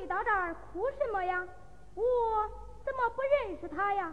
你到这儿哭什么呀？我怎么不认识他呀？